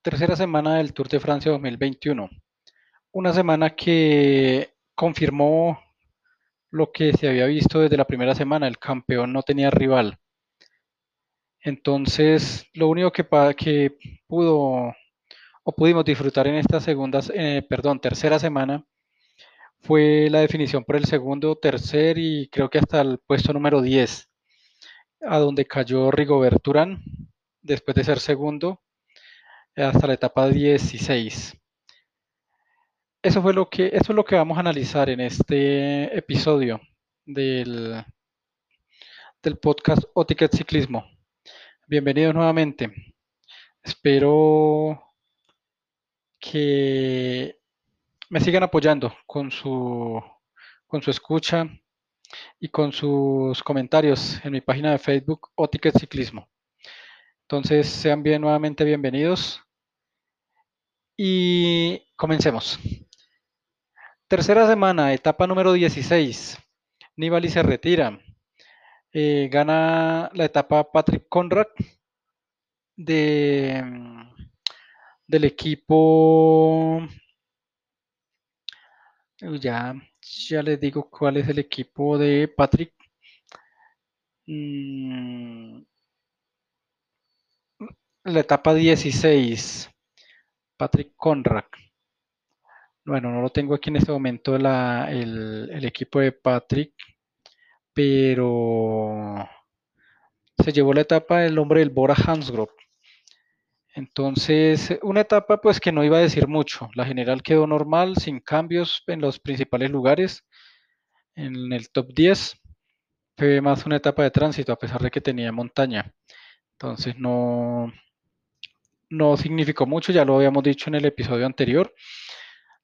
Tercera semana del Tour de Francia 2021. Una semana que confirmó lo que se había visto desde la primera semana, el campeón no tenía rival. Entonces, lo único que, que pudo o pudimos disfrutar en esta segunda, eh, perdón, tercera semana fue la definición por el segundo, tercer y creo que hasta el puesto número 10, a donde cayó Rigobert Urán después de ser segundo hasta la etapa 16. Eso fue lo que, eso es lo que vamos a analizar en este episodio del, del podcast O Ticket Ciclismo. Bienvenidos nuevamente. Espero que me sigan apoyando con su, con su escucha y con sus comentarios en mi página de Facebook O Ticket Ciclismo. Entonces, sean bien nuevamente bienvenidos y comencemos. Tercera semana, etapa número 16. Nibali se retira. Eh, gana la etapa Patrick Conrad de, del equipo. Ya, ya les digo cuál es el equipo de Patrick. Mm, la etapa 16. Patrick Conrad. Bueno, no lo tengo aquí en este momento el, equipo de Patrick, pero se llevó la etapa el hombre del Bora Hansgrohe. Entonces, una etapa pues que no iba a decir mucho. La general quedó normal, sin cambios en los principales lugares. En el top 10 fue más una etapa de tránsito, a pesar de que tenía montaña. Entonces no, no significó mucho, ya lo habíamos dicho en el episodio anterior.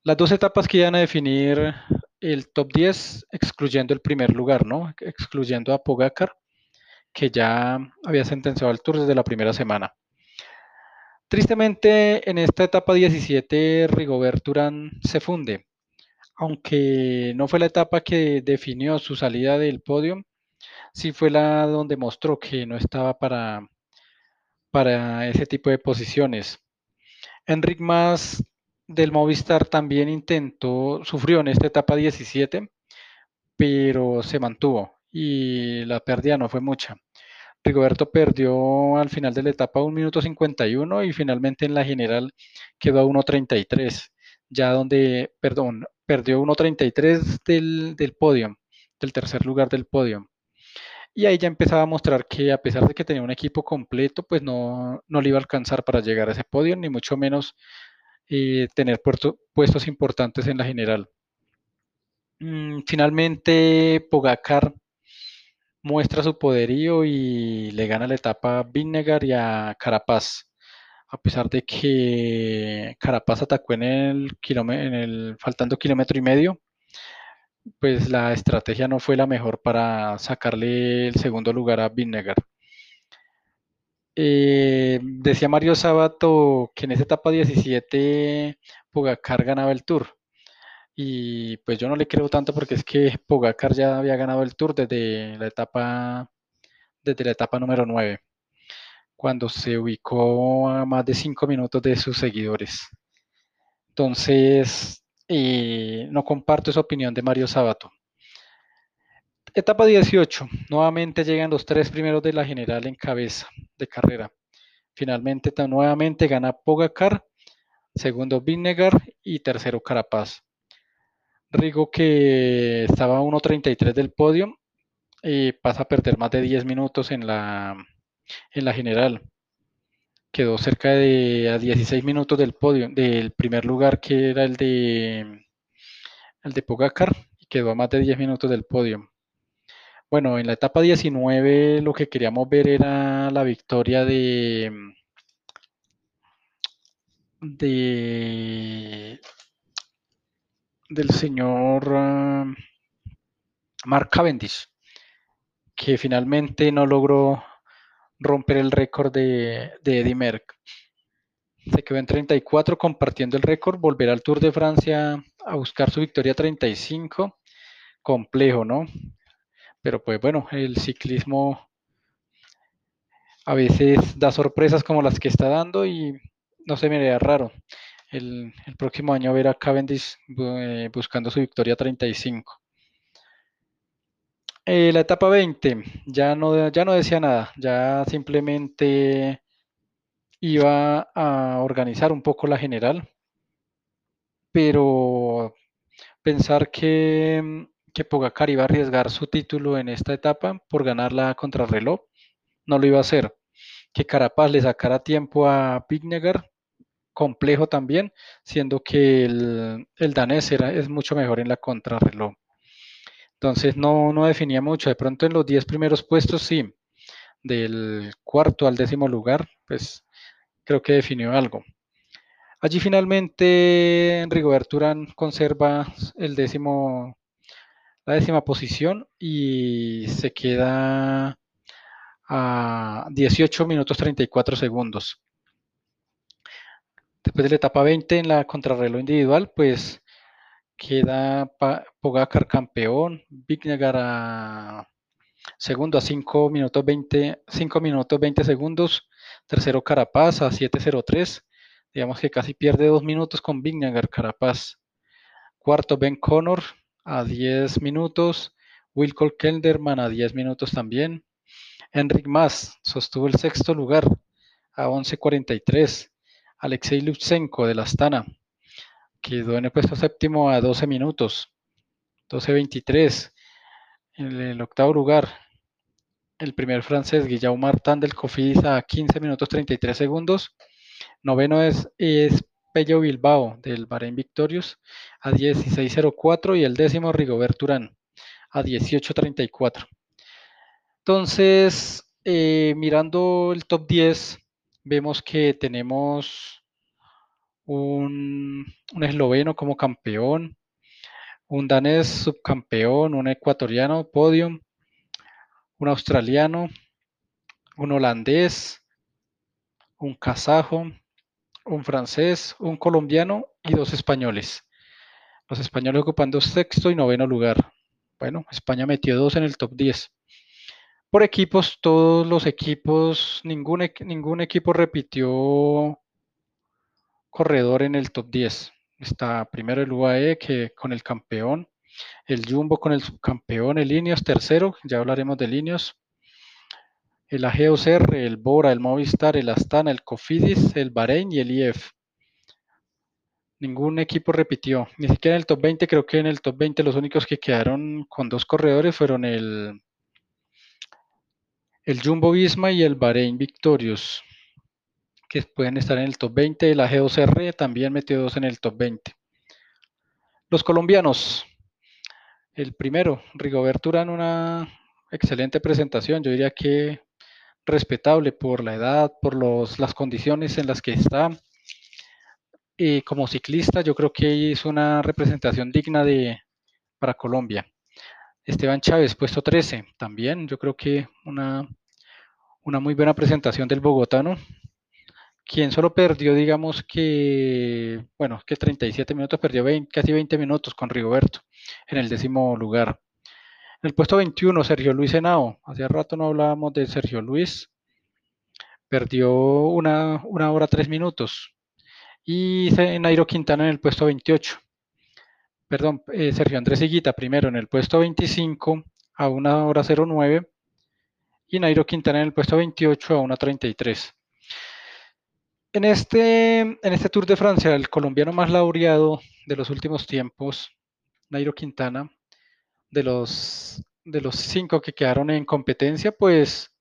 Las dos etapas que iban a definir el top 10, excluyendo el primer lugar, ¿no? Excluyendo a Pogacar, que ya había sentenciado al Tour desde la primera semana. Tristemente, en esta etapa 17, Rigobert Urán se funde. Aunque no fue la etapa que definió su salida del podio, sí fue la donde mostró que no estaba para, para ese tipo de posiciones. Enric Mas del Movistar también intentó, sufrió en esta etapa 17, pero se mantuvo y la pérdida no fue mucha. Rigoberto perdió al final de la etapa 1 minuto 51 y finalmente en la general quedó a 1.33, ya donde, perdón, perdió 1.33 del, del podio, del tercer lugar del podio. Y ahí ya empezaba a mostrar que a pesar de que tenía un equipo completo, pues no, no le iba a alcanzar para llegar a ese podio, ni mucho menos eh, tener puestos importantes en la general. Mm, finalmente, Pogacar muestra su poderío y le gana la etapa a Vinegar y a Carapaz. A pesar de que Carapaz atacó en el, en el faltando kilómetro y medio, pues la estrategia no fue la mejor para sacarle el segundo lugar a Vinegar. Eh, decía Mario Sabato que en esa etapa 17 Pogacar ganaba el Tour. Y pues yo no le creo tanto porque es que Pogacar ya había ganado el Tour desde la etapa desde la etapa número 9, cuando se ubicó a más de 5 minutos de sus seguidores. Entonces, eh, no comparto esa opinión de Mario Sabato. Etapa 18. Nuevamente llegan los tres primeros de la general en cabeza de carrera. Finalmente, nuevamente gana Pogacar, segundo Vinegar y tercero Carapaz. Rigo, que estaba a 1.33 del podio, y pasa a perder más de 10 minutos en la, en la general. Quedó cerca de a 16 minutos del podio, del primer lugar que era el de, el de Pogacar, y quedó a más de 10 minutos del podio. Bueno, en la etapa 19 lo que queríamos ver era la victoria de, de del señor um, Mark Cavendish, que finalmente no logró romper el récord de, de Eddie Merck. Se quedó en 34 compartiendo el récord, volver al Tour de Francia a buscar su victoria 35. Complejo, ¿no? Pero pues bueno, el ciclismo a veces da sorpresas como las que está dando y no se me haría raro el, próximo año ver a Cavendish eh, buscando su victoria 35. Eh, la etapa 20 ya no, ya no decía nada, ya simplemente iba a organizar un poco la general, pero pensar que, que Pogacar iba a arriesgar su título en esta etapa por ganar la contrarreloj, no lo iba a hacer. Que Carapaz le sacara tiempo a Pignegar, complejo también, siendo que el, danés era, es mucho mejor en la contrarreloj. Entonces no, no definía mucho. De pronto en los 10 primeros puestos sí, del cuarto al décimo lugar, pues creo que definió algo. Allí finalmente Rigobert Urán conserva el décimo, la décima posición y se queda a 18 minutos 34 segundos. Después de la etapa 20 en la contrarreloj individual, pues queda Pogacar campeón, Vignegar a segundo a 5 minutos 20, 5 minutos 20 segundos, tercero Carapaz a 7.03, digamos que casi pierde 2 minutos con Vignegar Carapaz. Cuarto Ben Connor a 10 minutos, Wilco Kelderman a 10 minutos también. Enric Mas sostuvo el sexto lugar a 11.43. Alexei Lutsenko de la Astana quedó en el puesto séptimo a 12 minutos. 12.23. En el octavo lugar, el primer francés Guillaume Martin del Cofidis a 15 minutos 33 segundos. Noveno es, es Pello Bilbao del Bahrein Victorious a 16.04 y el décimo Rigobert Urán a 18.34. Entonces, eh, mirando el top 10, vemos que tenemos un, esloveno como campeón, un danés subcampeón, un ecuatoriano podium, un australiano, un holandés, un kazajo, un francés, un colombiano y dos españoles. Los españoles ocupando sexto y noveno lugar. Bueno, España metió dos en el top 10. Por equipos, todos los equipos, ningún, ningún equipo repitió corredor en el top 10. Está primero el UAE que con el campeón, el Jumbo con el subcampeón, el Ineos tercero, ya hablaremos de Ineos, el AGOCR, el Bora, el Movistar, el Astana, el Cofidis, el Bahrein y el IF. Ningún equipo repitió, ni siquiera en el top 20, creo que en el top 20 los únicos que quedaron con dos corredores fueron el, el Jumbo Visma y el Bahrein Victorious, que pueden estar en el top 20. La G2R también metió dos en el top 20. Los colombianos. El primero, Rigoberto Urán, una excelente presentación. Yo diría que respetable por la edad, por los, las condiciones en las que está. Y como ciclista, yo creo que hizo una representación digna de, para Colombia. Esteban Chávez, puesto 13, también yo creo que una, una muy buena presentación del bogotano, quien solo perdió, digamos que, bueno, que 37 minutos, perdió casi 20 minutos con Rigoberto en el décimo lugar. En el puesto 21, Sergio Luis Henao. Hace rato no hablábamos de Sergio Luis. Perdió una, una hora tres minutos. Y Nairo Quintana en el puesto 28 perdón, eh, Sergio Andrés Higuita primero en el puesto 25 a 1 hora 09 y Nairo Quintana en el puesto 28 a 1.33. En este, en este Tour de Francia, el colombiano más laureado de los últimos tiempos, Nairo Quintana, de los, de los cinco que quedaron en competencia, pues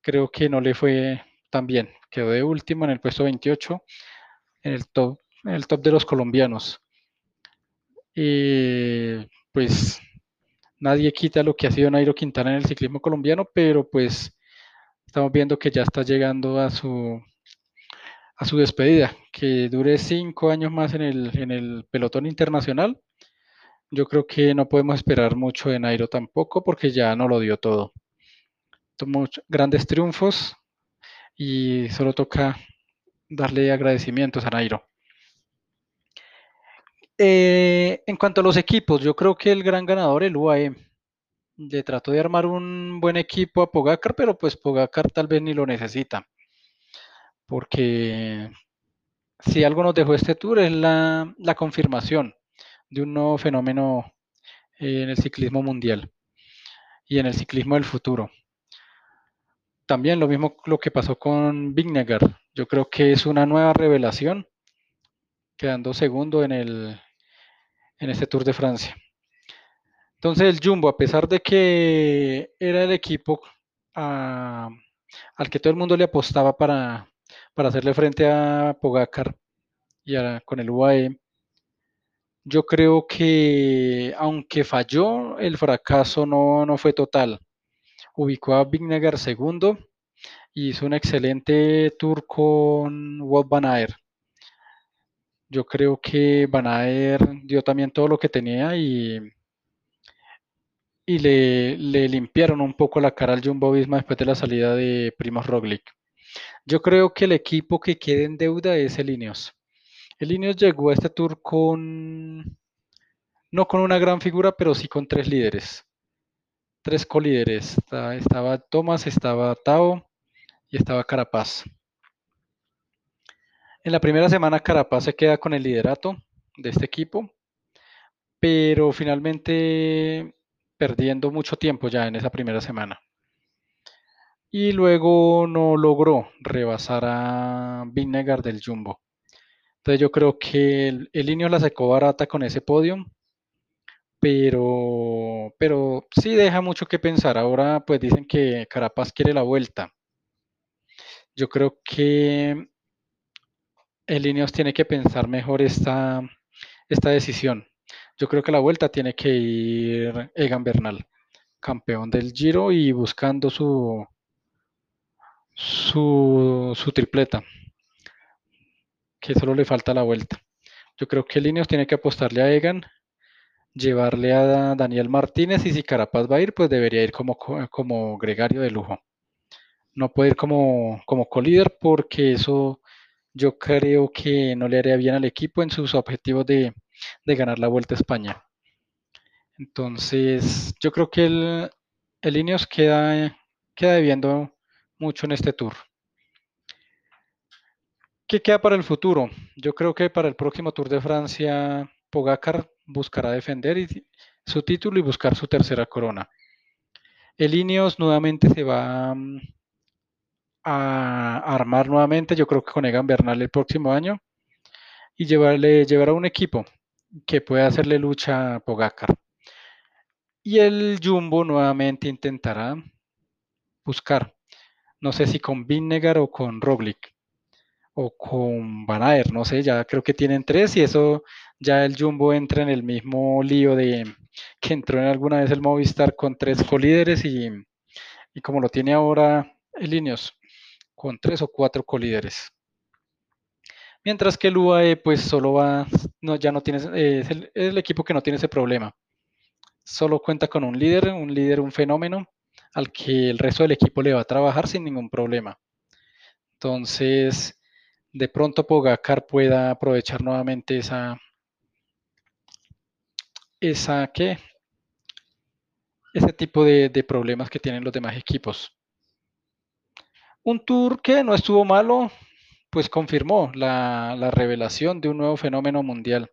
creo que no le fue tan bien. Quedó de último en el puesto 28 en el top, en el top de los colombianos. Eh, pues nadie quita lo que ha sido Nairo Quintana en el ciclismo colombiano, pero pues estamos viendo que ya está llegando a su a su despedida, que dure cinco años más en el, en el pelotón internacional. Yo creo que no podemos esperar mucho de Nairo tampoco, porque ya no lo dio todo. Tomó grandes triunfos y solo toca darle agradecimientos a Nairo. Eh, en cuanto a los equipos, yo creo que el gran ganador, el UAE, le trató de armar un buen equipo a Pogacar, pero pues Pogacar tal vez ni lo necesita, porque si algo nos dejó este tour es la, confirmación de un nuevo fenómeno en el ciclismo mundial y en el ciclismo del futuro. También lo mismo lo que pasó con Vingegaard. Yo creo que es una nueva revelación, quedando segundo en, el, en este Tour de Francia. Entonces el Jumbo, a pesar de que era el equipo a, al que todo el mundo le apostaba para, para hacerle frente a Pogacar y a, con el UAE, yo creo que aunque falló, el fracaso no, no fue total. Ubicó a Vingegaard segundo y hizo un excelente tour con Wout Van. Yo creo que Van dio también todo lo que tenía y, y le, le, limpiaron un poco la cara al Jumbo Visma después de la salida de Primoz Roglic. Yo creo que el equipo que queda en deuda es el Ineos. El Ineos llegó a este tour con, no con una gran figura, pero sí con tres líderes. Tres colíderes. Estaba Thomas, estaba Tao y estaba Carapaz. En la primera semana Carapaz se queda con el liderato de este equipo, pero finalmente perdiendo mucho tiempo ya en esa primera semana. Y luego no logró rebasar a Vinegar del Jumbo. Entonces yo creo que el, el Ineos la sacó barata con ese podio, pero, pero sí deja mucho que pensar. Ahora pues dicen que Carapaz quiere la vuelta. Yo creo que el Ineos tiene que pensar mejor esta, esta decisión. Yo creo que la vuelta tiene que ir Egan Bernal, campeón del Giro y buscando su, su, su tripleta, que solo le falta la vuelta. Yo creo que el Ineos tiene que apostarle a Egan, llevarle a Daniel Martínez y si Carapaz va a ir, pues debería ir como, como gregario de lujo. No puede ir como, como colíder porque eso yo creo que no le haría bien al equipo en sus objetivos de, de ganar la Vuelta a España. Entonces, yo creo que el, el Ineos queda, queda debiendo mucho en este tour. ¿Qué queda para el futuro? Yo creo que para el próximo Tour de Francia, Pogacar buscará defender su título y buscar su tercera corona. El Ineos nuevamente se va a armar nuevamente, yo creo que con Egan Bernal el próximo año, y llevarle, un equipo que pueda hacerle lucha a Pogacar. Y el Jumbo nuevamente intentará buscar, no sé si con Vinegar o con Roglic o con Van Aert, no sé, ya creo que tienen tres y eso ya el Jumbo entra en el mismo lío de que entró en alguna vez el Movistar con tres colíderes y, y como lo tiene ahora el Ineos con tres o cuatro colíderes. Mientras que el UAE pues solo va, no, ya no tiene, es el equipo que no tiene ese problema. Solo cuenta con un líder, un líder, un fenómeno al que el resto del equipo le va a trabajar sin ningún problema. Entonces, de pronto Pogacar pueda aprovechar nuevamente esa, esa ¿qué? ese tipo de, de, problemas que tienen los demás equipos. Un tour que no estuvo malo, pues confirmó la, la revelación de un nuevo fenómeno mundial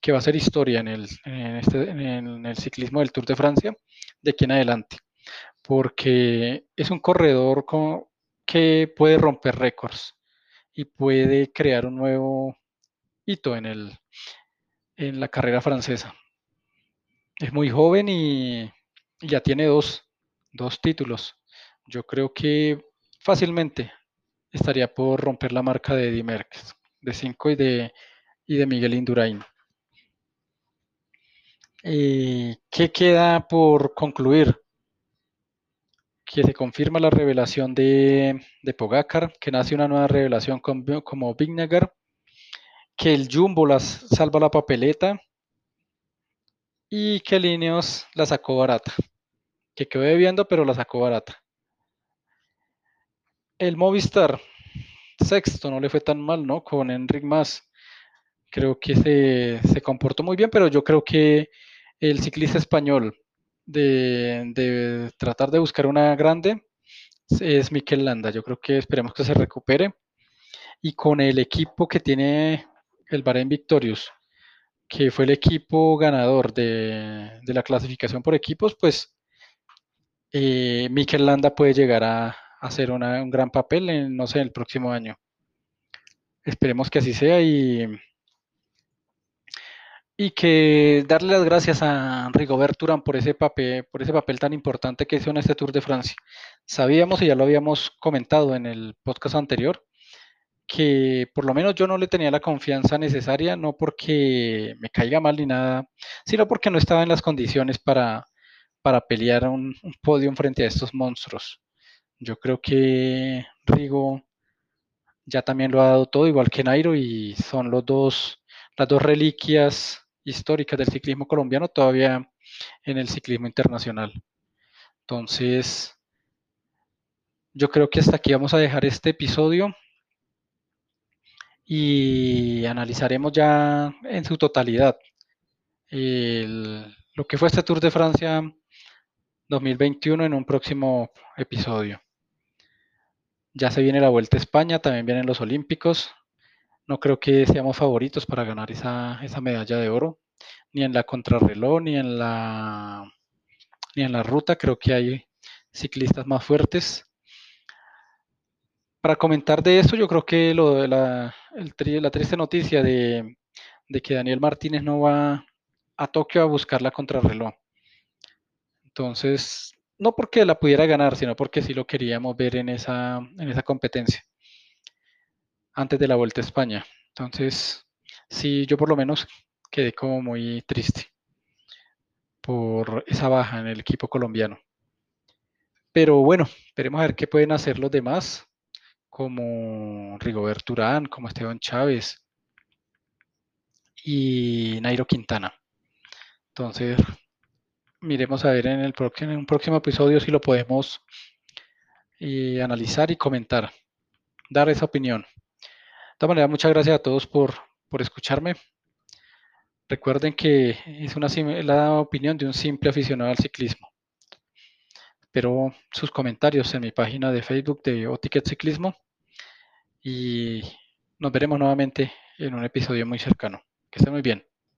que va a ser historia en el, en, este, en el ciclismo del Tour de Francia de aquí en adelante, porque es un corredor que puede romper récords y puede crear un nuevo hito en, el, en la carrera francesa. Es muy joven y, ya tiene dos, dos, títulos. Yo creo que fácilmente estaría por romper la marca de Eddie Merckx, de 5 y de, y de Miguel Indurain. Eh, ¿Qué queda por concluir? Que se confirma la revelación de, de Pogacar, que nace una nueva revelación como Vignegar, que el Jumbo las salva la papeleta y que Lineos la sacó barata, que quedó debiendo pero la sacó barata. El Movistar sexto no le fue tan mal, ¿no? Con Enric Mas. Creo que se, se comportó muy bien, pero yo creo que el ciclista español de, de, tratar de buscar una grande es Mikel Landa. Yo creo que esperemos que se recupere y con el equipo que tiene el Bahrein Victorious, que fue el equipo ganador de, la clasificación por equipos, pues eh, Mikel Landa puede llegar a, hacer un gran papel en, no sé, el próximo año. Esperemos que así sea y, y que darle las gracias a Rigobert Urán por ese papel, por ese papel tan importante que hizo en este Tour de Francia. Sabíamos y ya lo habíamos comentado en el podcast anterior que por lo menos yo no le tenía la confianza necesaria, no porque me caiga mal ni nada, sino porque no estaba en las condiciones para, para pelear un, un podio frente a estos monstruos. Yo creo que Rigo ya también lo ha dado todo, igual que Nairo, y son los dos, las dos reliquias históricas del ciclismo colombiano todavía en el ciclismo internacional. Entonces, yo creo que hasta aquí vamos a dejar este episodio y analizaremos ya en su totalidad lo que fue este Tour de Francia 2021 en un próximo episodio. Ya se viene la Vuelta a España, también vienen los Olímpicos. No creo que seamos favoritos para ganar esa, esa medalla de oro, ni en la contrarreloj, ni en la, ni en la ruta. Creo que hay ciclistas más fuertes. Para comentar de eso, yo creo que lo de la, la triste noticia de, de, que Daniel Martínez no va a Tokio a buscar la contrarreloj. Entonces, no porque la pudiera ganar, sino porque sí lo queríamos ver en esa, en esa competencia antes de la Vuelta a España. Entonces, sí, yo por lo menos quedé como muy triste por esa baja en el equipo colombiano. Pero bueno, esperemos a ver qué pueden hacer los demás, como Rigobert Urán, como Esteban Chávez y Nairo Quintana. Entonces, miremos a ver en, el próximo, un próximo episodio si lo podemos eh, analizar y comentar, dar esa opinión. Todas maneras, muchas gracias a todos por, por escucharme. Recuerden que es una, la opinión de un simple aficionado al ciclismo. Espero sus comentarios en mi página de Facebook de Oticket Ciclismo y nos veremos nuevamente en un episodio muy cercano. Que estén muy bien.